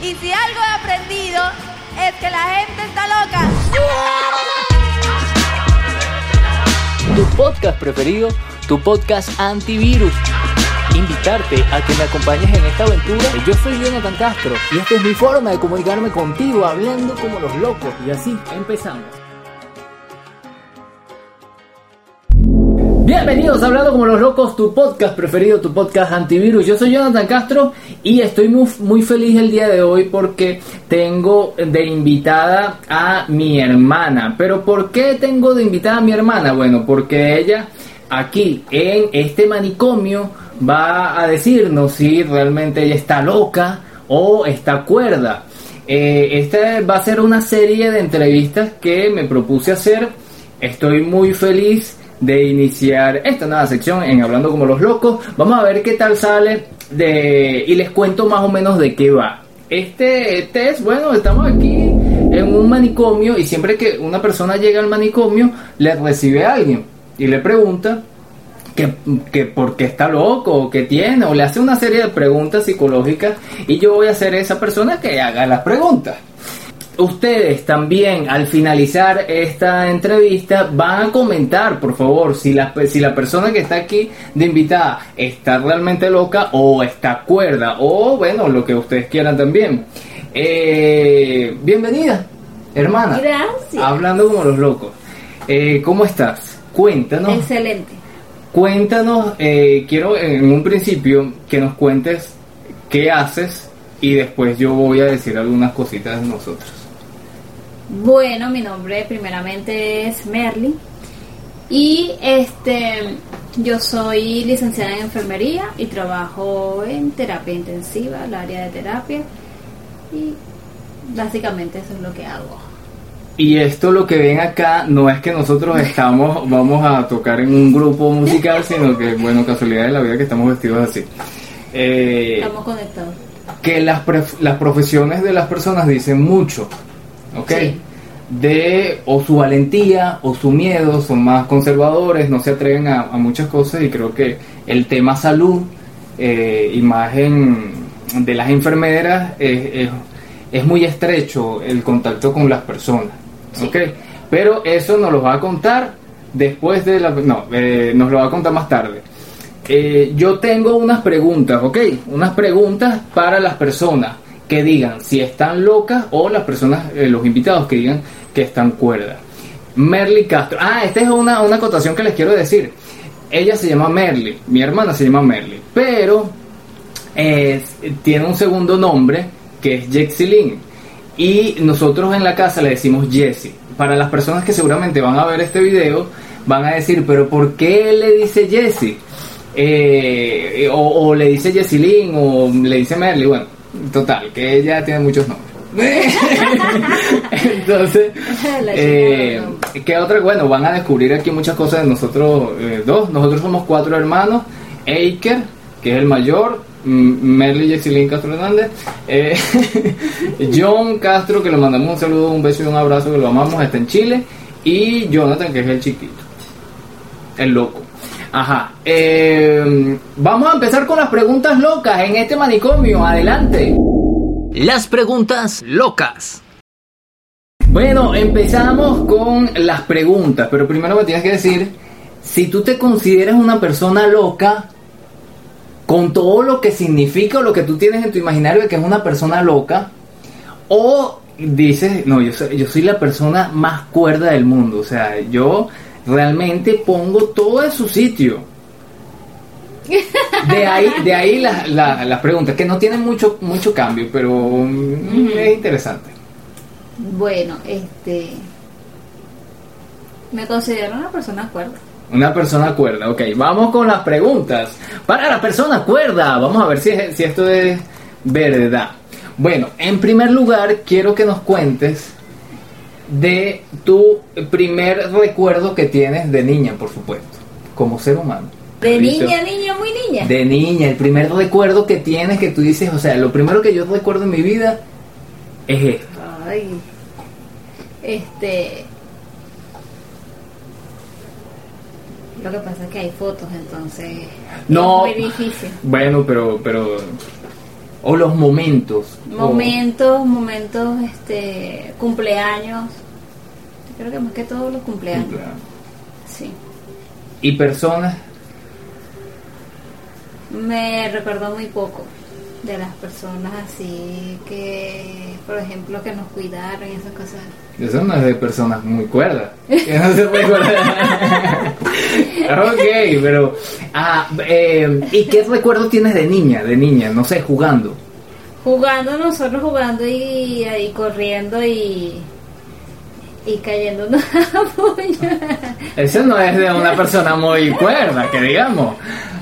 Y si algo he aprendido es que la gente está loca. Tu podcast preferido, tu podcast antivirus. Invitarte a que me acompañes en esta aventura. Yo soy Jonathan Castro y esta es mi forma de comunicarme contigo hablando como los locos. Y así empezamos. Bienvenidos a Hablando como los locos, tu podcast preferido, tu podcast antivirus. Yo soy Jonathan Castro y estoy muy, muy feliz el día de hoy porque tengo de invitada a mi hermana. Pero ¿por qué tengo de invitada a mi hermana? Bueno, porque ella aquí en este manicomio va a decirnos si realmente ella está loca o está cuerda. Eh, esta va a ser una serie de entrevistas que me propuse hacer. Estoy muy feliz de iniciar esta nueva sección en Hablando como los locos. Vamos a ver qué tal sale de y les cuento más o menos de qué va. Este test, bueno, estamos aquí en un manicomio y siempre que una persona llega al manicomio le recibe a alguien y le pregunta que, que por qué está loco o qué tiene o le hace una serie de preguntas psicológicas y yo voy a ser esa persona que haga las preguntas ustedes también al finalizar esta entrevista van a comentar, por favor, si la, si la persona que está aquí de invitada está realmente loca o está cuerda o bueno, lo que ustedes quieran también. Eh, bienvenida, hermana. Gracias. Hablando como los locos. Eh, ¿Cómo estás? Cuéntanos. Excelente. Cuéntanos, eh, quiero en un principio que nos cuentes qué haces y después yo voy a decir algunas cositas de nosotros. Bueno, mi nombre primeramente es Merly y este yo soy licenciada en enfermería y trabajo en terapia intensiva, el área de terapia y básicamente eso es lo que hago. Y esto lo que ven acá no es que nosotros estamos, vamos a tocar en un grupo musical, sino que, bueno, casualidad de la vida que estamos vestidos así. Eh, Estamos conectados. que las, pref- las profesiones de las personas dicen mucho, ¿ok? Sí. De o su valentía o su miedo, son más conservadores, no se atreven a, a muchas cosas y creo que el tema salud, eh, imagen de las enfermeras, es, es- es muy estrecho el contacto con las personas, Sí. ¿ok? Pero eso nos lo va a contar después de la... No, eh, nos lo va a contar más tarde. Eh, yo tengo unas preguntas, ¿ok? Unas preguntas para las personas que digan si están locas o las personas, eh, los invitados que digan que están cuerdas. Merly Castro. Ah, esta es una, una acotación que les quiero decir. Ella se llama Merly, mi hermana se llama Merly, pero eh, tiene un segundo nombre que es Jexilin. Y nosotros en la casa le decimos Jessie. Para las personas que seguramente van a ver este video, van a decir, pero ¿por qué le dice Jessie? Eh, o, o le dice Jessilyn o le dice Merly, bueno, total, que ella tiene muchos nombres. Entonces, eh, ¿qué otra? Bueno, van a descubrir aquí muchas cosas de nosotros eh, dos. Nosotros somos cuatro hermanos. Eiker, que es el mayor. mm, Merly Jessilyn Castro Hernández. eh, John Castro, que le mandamos un saludo, un beso y un abrazo, que lo amamos, está en Chile. Y Jonathan, que es el chiquito. El loco. Ajá. eh, vamos a empezar con las preguntas locas en este manicomio. Adelante. Las preguntas locas. Bueno, empezamos con las preguntas, pero primero me tienes que decir si tú te consideras una persona loca con todo lo que significa o lo que tú tienes en tu imaginario de que es una persona loca o dices, no, yo soy, yo soy la persona más cuerda del mundo, o sea, yo realmente pongo todo en su sitio. De ahí, de ahí las la, las preguntas, que no tienen mucho, mucho cambio, pero mm, es interesante. Bueno, este me considero una persona cuerda. Una persona cuerda, ok. Vamos con las preguntas. Para la persona cuerda, vamos a ver si, es- si esto es verdad. Bueno, en primer lugar, quiero que nos cuentes de tu primer recuerdo que tienes de niña, por supuesto, como ser humano. De niña, niña, muy niña. De niña, el primer recuerdo que tienes que tú dices, o sea, lo primero que yo recuerdo en mi vida es esto. Ay. Este. Lo que pasa es que hay fotos, entonces. No. Es muy difícil. Bueno, pero, pero O los momentos. o- Momentos, momentos, este, cumpleaños. Creo que más que todos los cumpleaños. cumpleaños. Sí. Y personas. Me recuerdo muy poco de las personas así que, por ejemplo, que nos cuidaron y esas cosas. Eso no es de personas muy cuerdas. Que no se puede acordar. ok, pero. Ah, eh, ¿Y qué recuerdo tienes de niña? De niña, no sé, jugando. Jugando, nosotros jugando y ahí corriendo y, y cayendo una puña. Eso no es de una persona muy cuerda, que digamos.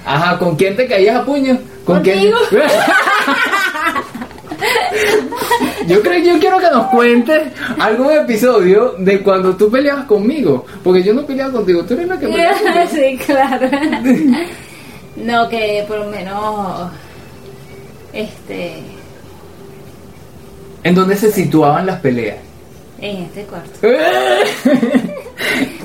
Ajá, ¿con quién te caías a puño? ¿Con quién? Yo creo yo quiero que nos cuentes algún episodio de cuando tú peleabas conmigo, porque yo no peleaba contigo, tú eres la que peleaba conmigo. sí, claro. No, que por lo menos, este, ¿En dónde se situaban las peleas? en este cuarto.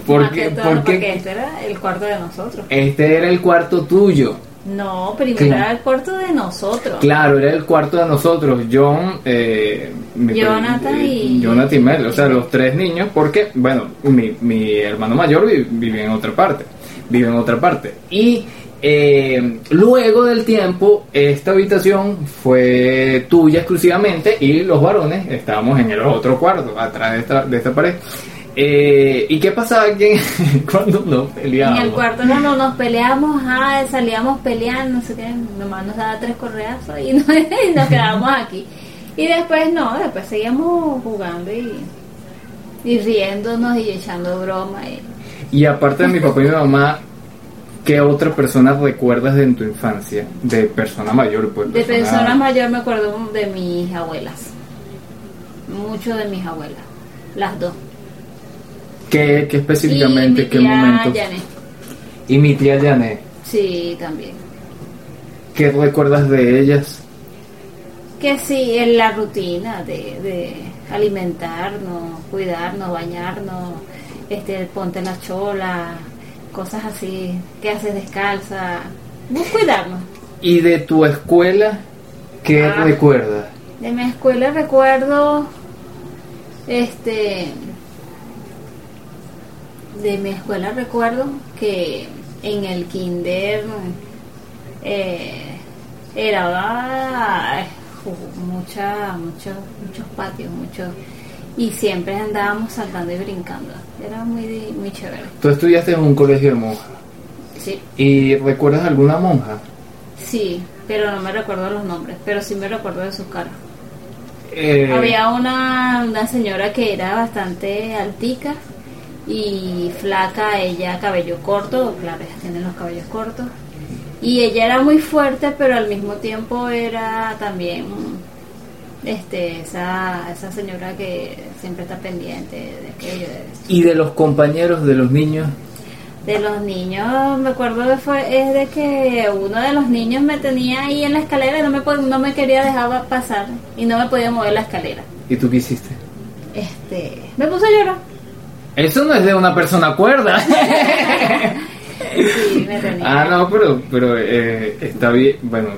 ¿Por qué? que todo ¿Por porque qué? este era el cuarto de nosotros. Este era el cuarto tuyo. No, primero Claro. era el cuarto de nosotros. Claro, era el cuarto de nosotros, John, eh, mi- Jonathan eh, y- Jonathan y Mel, o sea, los tres niños, porque, bueno, mi, mi hermano mayor vi- vive en otra parte, vive en otra parte. Y eh, luego del tiempo, esta habitación fue tuya exclusivamente y los varones estábamos en el otro cuarto, atrás de esta, de esta pared. Eh, ¿Y qué pasaba aquí cuando nos En peleábamos? el cuarto cuando nos peleábamos, ah, salíamos peleando, no sé qué, nomás nos daba tres correazos y nos, y nos quedábamos aquí. Y después no, después seguíamos jugando y, y riéndonos y echando broma. Y, Y aparte de mi papá y mi mamá, ¿qué otra persona recuerdas de en tu infancia? De persona mayor, pues. de persona mayor me acuerdo de mis abuelas, mucho de mis abuelas, las dos. ¿Qué, qué y específicamente? mi ¿Qué tía momentos? Janet, Y mi tía Janet, sí, también. ¿qué recuerdas de ellas? Que sí, en la rutina de, de alimentarnos, cuidarnos, bañarnos, este, ponte la chola, cosas así, que haces descalza, no cuidarnos. ¿Y de tu escuela, qué Ah. recuerdas? De mi escuela recuerdo, este, de mi escuela recuerdo que en el kinder eh, era mucha, muchos, muchos patios, muchos y siempre andábamos saltando y brincando. Era muy, muy chévere. Tú estudiaste en un colegio de monjas. Sí, ¿Y recuerdas alguna monja? sí, pero no me recuerdo los nombres, pero sí me recuerdo de sus caras. Eh, Había una, una señora que era bastante altica y flaca, ella cabello corto, claro, ellas tienen los cabellos cortos. Y ella era muy fuerte, pero al mismo tiempo era también este esa, esa señora que siempre está pendiente de aquello, de. ¿Y de los compañeros, de los niños? De los niños, me acuerdo de fue, es de que uno de los niños me tenía ahí en la escalera y no me, no me quería dejar pasar y no me podía mover la escalera. ¿Y tú qué hiciste? Este, me puse a llorar. Eso no es de una persona cuerda. Sí, me tenía. Ah, no, pero, pero eh, está bien, bueno,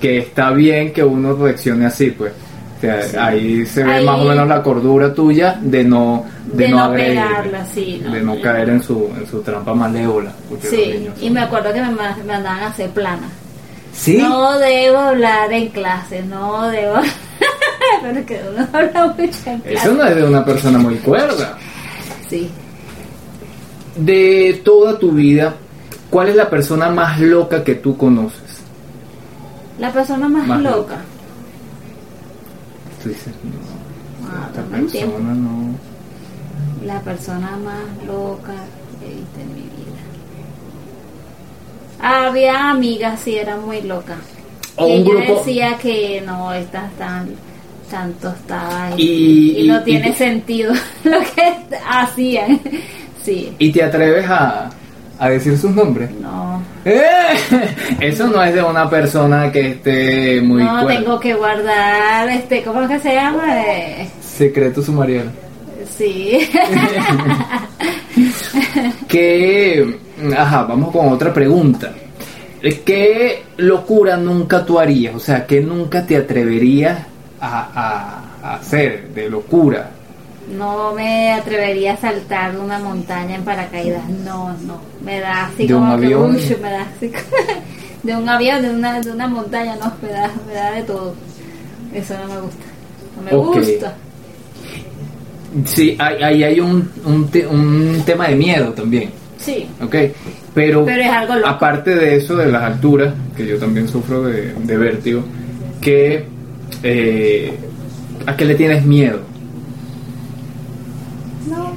que está bien que uno reaccione así, pues. O sea, ahí se ve Ahí- más o menos la cordura tuya de no de, De no, pegarla, sí, no. de no caer en su en su trampa malévola. Sí, y me acuerdo que me ma- me mandaban a hacer plana. ¿Sí? No debo hablar en clase, no debo. Pero que uno habla mucho en clase. Eso no es de una persona muy cuerda. Sí. De toda tu vida, ¿cuál es la persona más loca que tú conoces? La persona más, Más loca. loca. Tú dices, no, Ah, esta tiempo. persona no. La persona más loca que he visto en mi vida. Había amigas, sí, eran muy locas. O y un ella grupo- decía que no, estas están tan tostadas Y- y, no y- tiene sentido lo que hacían. Sí, ¿Y te atreves a, a decir sus nombres? no, ¡Eh! Eso no es de una persona que esté muy no cuerda. tengo que guardar, este, ¿cómo es que se llama? Eh, Secreto sumarial. sí, Que, ajá, vamos con otra pregunta. ¿qué locura nunca tú harías? O sea, ¿qué nunca te atreverías a, a- a hacer de locura? No me atrevería a saltar de una montaña en paracaídas. No, no. Me da así ¿De un como que, uy, me da así. de un avión, de una, de una montaña, no. Me da, me da de todo. Eso no me gusta. No me gusta. Sí, ahí hay, hay un, un, te- un tema de miedo también, Sí. ¿ok? Pero, Pero es algo loco. aparte de eso, de las alturas, que yo también sufro de, de vértigo, que, eh, ¿a qué le tienes miedo? No.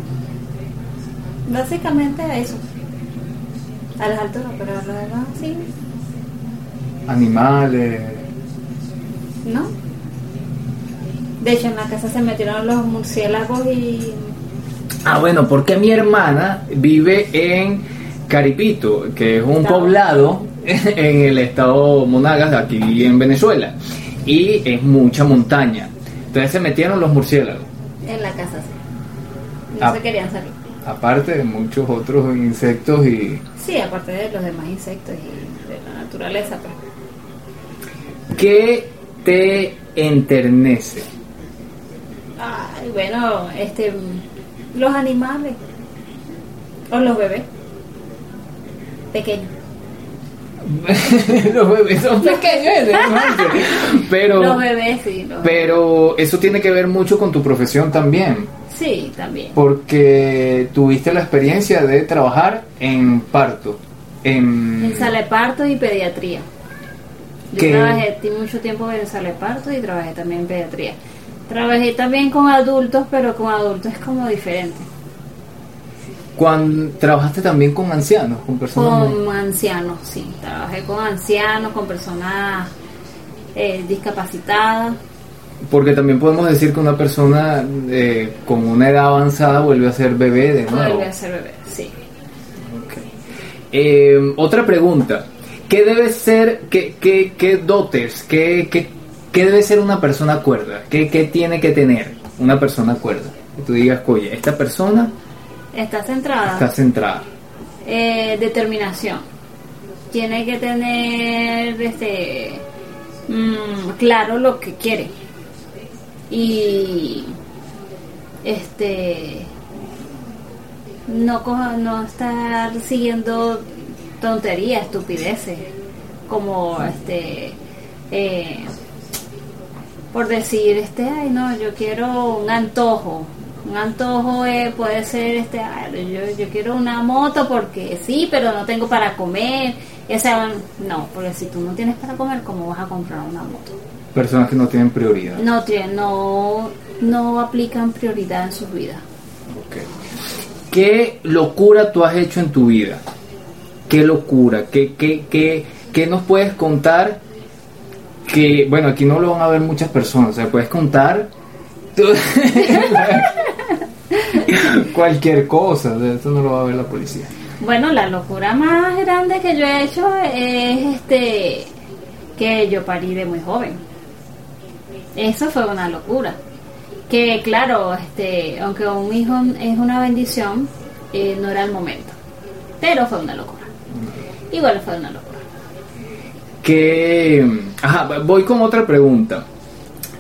Básicamente a eso. A las alturas, pero a lo demás sí. Animales. ¿No? De hecho, en la casa se metieron los murciélagos y. Ah, bueno, porque mi hermana vive en Caripito, que es un poblado en el estado Monagas, aquí en Venezuela, y es mucha montaña. Entonces se metieron los murciélagos, En la casa sí. No Ah. se querían salir. aparte de muchos otros insectos y... Sí, aparte de los demás insectos y de la naturaleza, pues. ¿Qué te enternece? Ay, bueno, este. Los animales. O los bebés. Pequeños. los bebés son pequeños, pero, Los bebés, sí. Los pero eso tiene que ver mucho con tu profesión también. Sí, también. Porque tuviste la experiencia de trabajar en parto. En, En sala de parto y pediatría. Yo trabajé mucho tiempo en sala de parto y trabajé también en pediatría. Trabajé también con adultos, pero con adultos es como diferente. Cuando trabajaste también con ancianos, con personas. Con ancianos, sí. Trabajé con ancianos, con personas eh, discapacitadas. Porque también podemos decir que una persona eh, con una edad avanzada vuelve a ser bebé de nuevo. Vuelve a ser bebé, sí. Eh, otra pregunta. ¿Qué debe ser, qué, qué, qué dotes, qué, qué, qué debe ser una persona cuerda? ¿Qué, ¿Qué tiene que tener una persona cuerda? Que tú digas, oye, esta persona Está centrada. está centrada. Eh, determinación. Tiene que tener este mm, claro lo que quiere. Y este no no estar siguiendo tonterías, estupideces, como este eh, por decir este ay no yo quiero un antojo un antojo eh, puede ser este yo, yo quiero una moto porque sí pero no tengo para comer o sea no porque si tú no tienes para comer cómo vas a comprar una moto Personas que no tienen prioridad. no tienen no no aplican prioridad en sus vidas Ok. ¿Qué locura tú has hecho en tu vida? ¿Qué locura? ¿Qué, qué, qué, qué nos puedes contar? Que, bueno, aquí no lo van a ver muchas personas, o sea, puedes contar cualquier cosa, de eso no lo va a ver la policía. Bueno, la locura más grande que yo he hecho es este que yo parí de muy joven. Eso fue una locura. Que claro, este, aunque un hijo es una bendición, eh, no era el momento. Pero fue una locura. Igual fue una locura. Que, ajá, voy con otra pregunta.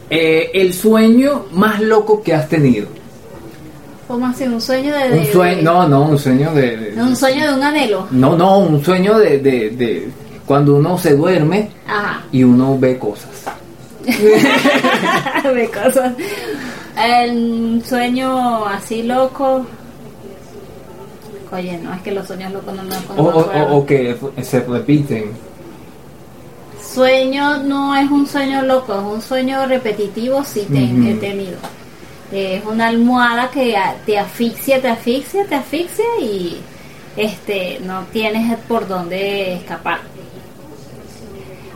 Eh, el sueño más loco que has tenido. ¿Cómo así? ¿Un sueño de, de- Un sueño, no, no, un sueño de, de- un sueño de un anhelo? no, no, un sueño de, de, de cuando uno se duerme Ajá. y uno ve cosas. de cosas. El sueño así loco. Oye, no, es que los sueños locos no me O, no me o, acuerdo. o- o que se repiten. Sueño no es un sueño loco, es un sueño repetitivo, sí te, Ujú. he tenido. Es una almohada que te asfixia, te asfixia, te asfixia y este no tienes por dónde escapar.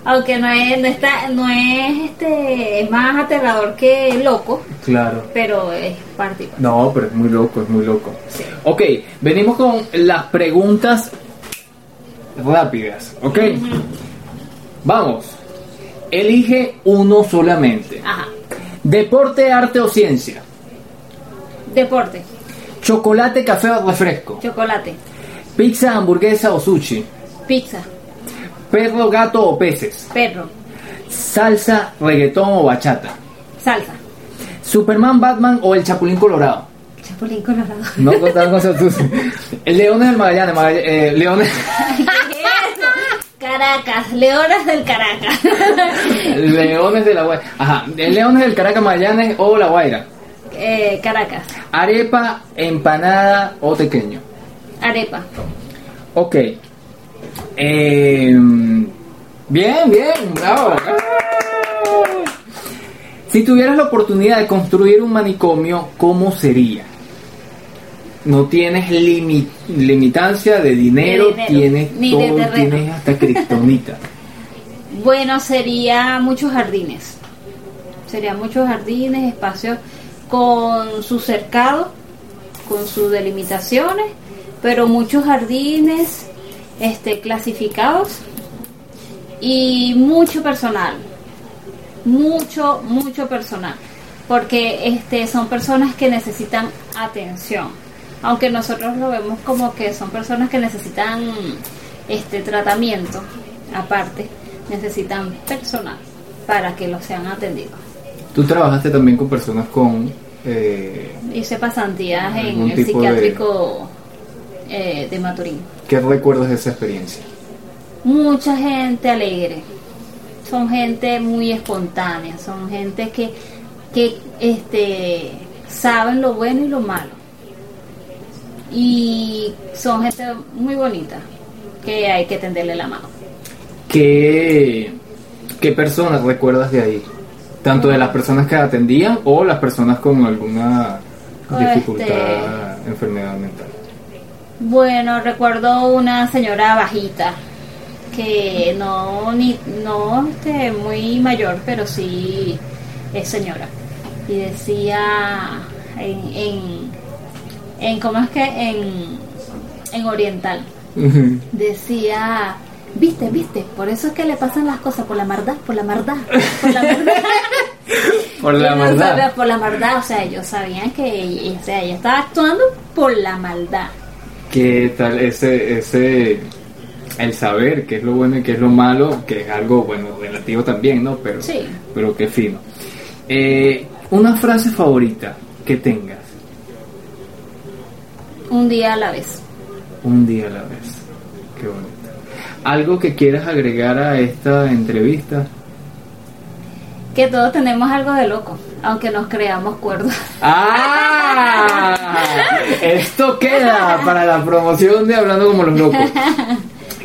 Aunque no es, no está, no es este, es más aterrador que loco, Claro. pero es particular. No, pero es muy loco, es muy loco. Sí. Ok, venimos con las preguntas rápidas, ¿ok? Vamos. Elige uno solamente. Ajá. Deporte, arte o ciencia. Deporte, Chocolate, café o refresco. chocolate, Pizza, hamburguesa o sushi. pizza, Perro, gato o peces. Perro. Salsa, reggaetón o bachata. Salsa. Superman, Batman o el Chapulín Colorado. Chapulín colorado. No contaron con. Leones del Magallanes, Magallanes eh, Leones. Caracas, Leones del Caracas. Leones de la Guaira. Ajá, Leones del Caracas, Magallanes o La Guaira. Eh, Caracas. Arepa, empanada o tequeño. Arepa. Ok. Eh, bien, bien, bravo. Si tuvieras la oportunidad de construir un manicomio, ¿cómo sería? No tienes limi- limitancia de dinero, De dinero, tienes ni todo, tienes hasta kriptonita. Bueno, sería muchos jardines. Sería muchos jardines, espacios con su cercado, con sus delimitaciones, pero muchos jardines este, clasificados y mucho personal. Mucho, mucho personal. Porque este, son personas que necesitan atención. Aunque nosotros lo vemos como que son personas que necesitan este tratamiento aparte, necesitan personal para que los sean atendidos. Tú trabajaste también con personas con... eh, Hice pasantías en el tipo de- psiquiátrico eh, de Maturín. ¿Qué recuerdas de esa experiencia? Mucha gente alegre, son gente muy espontánea, son gente que, que este, saben lo bueno y lo malo. Y son gente muy bonita, que hay que tenderle la mano. ¿Qué, ¿Qué personas recuerdas de ahí? Tanto de las personas que atendían o las personas con alguna dificultad, Este- enfermedad mental. Bueno, recuerdo una señora bajita que no ni no este muy mayor, pero sí es señora. Y decía en en, en ¿cómo es que en en oriental decía Viste, viste, por eso es que le pasan las cosas por la maldad, por la maldad, por la maldad. Por la no maldad. por la maldad, o sea, ellos sabían que o sea, ella estaba actuando por la maldad. ¿Qué tal ese, ese, el saber qué es lo bueno y qué es lo malo, que es algo, bueno, relativo también, ¿no? Pero, Sí. pero qué fino. Eh, una frase favorita que tengas Un día a la vez. un día a la vez. Qué bonito. ¿Algo que quieras agregar a esta entrevista? Que todos tenemos algo de loco, aunque nos creamos cuerdos. ¡Ah! Esto queda para la promoción de Hablando como los locos.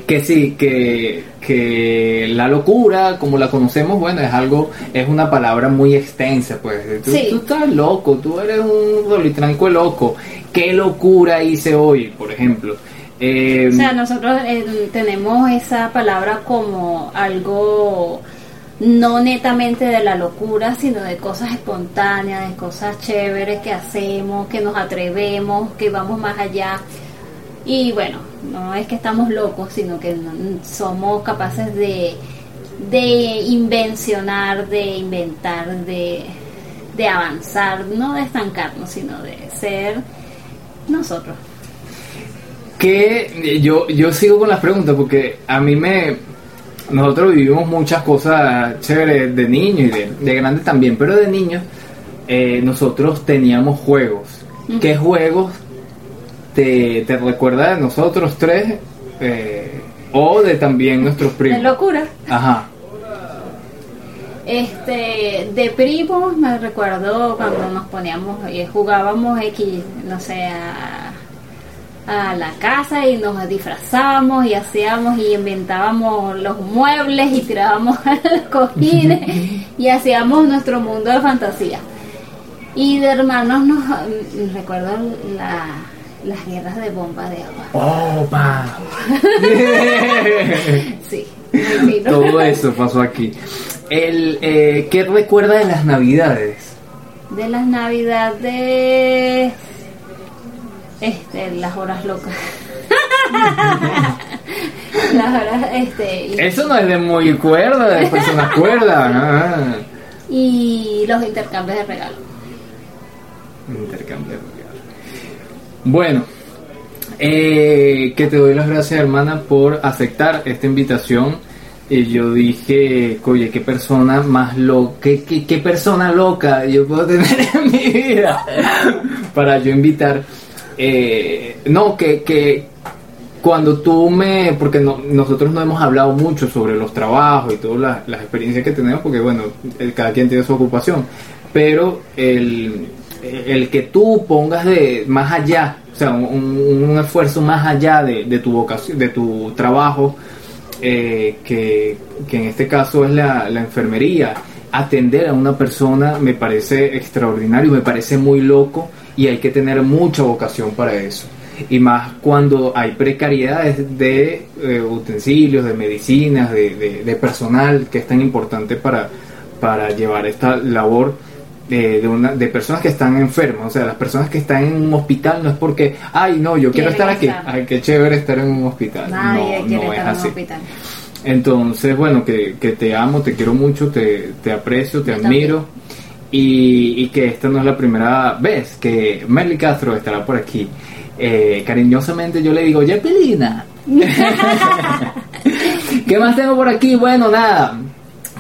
Que sí, que, que la locura, como la conocemos, bueno, es algo, es una palabra muy extensa, pues. Tú, Sí. tú estás loco, tú eres un rolitranco loco. ¿Qué locura hice hoy, por ejemplo? Eh, O sea, nosotros eh, tenemos esa palabra como algo no netamente de la locura, sino de cosas espontáneas, de cosas chéveres que hacemos, que nos atrevemos, que vamos más allá. Y bueno, no es que estamos locos, sino que somos capaces de, de invencionar, de inventar, de, de avanzar, no de estancarnos, sino de ser nosotros. que yo, yo sigo con las preguntas porque a mí me... Nosotros vivimos muchas cosas chéveres de niños y de, de grandes también, pero de niños eh, nosotros teníamos juegos. ¿Qué juegos te, te recuerda de nosotros tres eh, o de también nuestros De primos? locura. Ajá. Este, de primos me recuerdo cuando nos poníamos y jugábamos X, no sé, a, a la casa y nos disfrazábamos y hacíamos y inventábamos los muebles y tirábamos los cojines y hacíamos nuestro mundo de fantasía. Y de hermanos nos mm, recuerdo la- las guerras de bomba de agua. ¡Opa! Sí. Todo eso pasó aquí. El, eh, ¿Qué recuerda de las navidades? De las navidades, este, las horas locas. las horas, este, y, Eso no es de muy cuerda, de personas cuerdas. ah. y los intercambios de regalos. Intercambio de regalos. Bueno, eh, que te doy las gracias, hermana, por aceptar esta invitación Y yo dije, oye, qué persona más loca, qué, qué, qué persona loca yo puedo tener en mi vida para yo invitar. Eh, no, que, que cuando tú me, porque no, nosotros no hemos hablado mucho sobre los trabajos y todas las, experiencias que tenemos, porque bueno, cada quien tiene su ocupación, pero el, el que tú pongas de más allá, o sea, un, esfuerzo más allá de, tu vocación, de tu trabajo, eh, que, en este caso es la, la enfermería, atender a una persona me parece extraordinario, me parece muy loco y hay que tener mucha vocación para eso. Y más cuando hay precariedades de eh, utensilios, de medicinas, de, de- de personal que es tan importante para, para llevar esta labor eh, de, una, de personas que están enfermas. O sea, las personas que están en un hospital no es porque, ay, no, yo quiero estar aquí. estar. Ay, qué chévere estar en un hospital. Nadie no, quiere no es estar en así. un hospital. Entonces, bueno, que, que te amo, te quiero mucho, te, te aprecio, te Yo admiro. Y, y que esta no es la primera vez que Merly Castro estará por aquí. Eh, cariñosamente yo le digo, Yepilina. ¿Qué más tengo por aquí? Bueno, nada.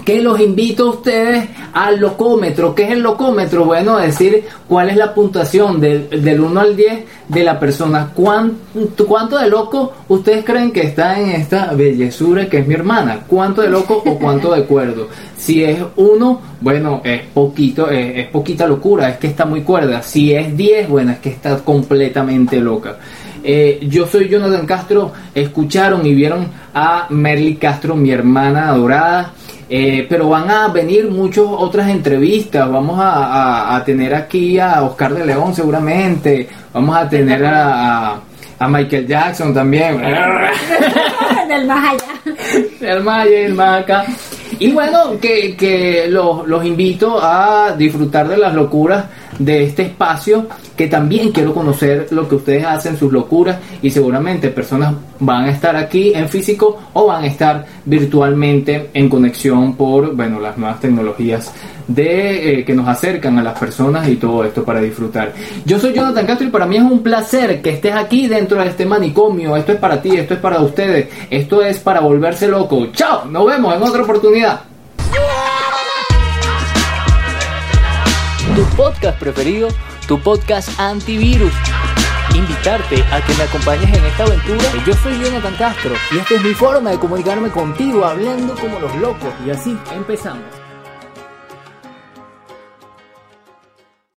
Que los invito a ustedes al locómetro. ¿Qué es el locómetro? Bueno, decir cuál es la puntuación del, del 1 al 10 de la persona. ¿Cuánto, ¿Cuánto de loco ustedes creen que está en esta bellezura que es mi hermana? ¿Cuánto de loco o cuánto de cuerdo? Si es 1, bueno, es poquito, es, poquita locura, es que está muy cuerda. Si es 10, bueno, es que está completamente loca. Eh, yo soy Jonathan Castro, escucharon y vieron a Merly Castro, mi hermana adorada. Eh, pero van a venir muchas otras entrevistas. Vamos a, a- a tener aquí a Oscar de León seguramente. Vamos a tener a, a- Michael Jackson también. Del más allá. el Maya y el Maca. Y bueno, que, que los, los invito a disfrutar de las locuras de este espacio, que también quiero conocer lo que ustedes hacen, sus locuras, y seguramente personas van a estar aquí en físico o van a estar virtualmente en conexión por, bueno, las nuevas tecnologías de eh, que nos acercan a las personas y todo esto para disfrutar. Yo soy Jonathan Castro y para mí es un placer que estés aquí dentro de este manicomio. Esto es para ti, esto es para ustedes, esto es para volverse loco. Chao, nos vemos en otra oportunidad. Tu podcast preferido, tu podcast antivirus. Invitarte a que me acompañes en esta aventura. Yo soy Jonathan Castro y esta es mi forma de comunicarme contigo hablando como los locos. Y así empezamos.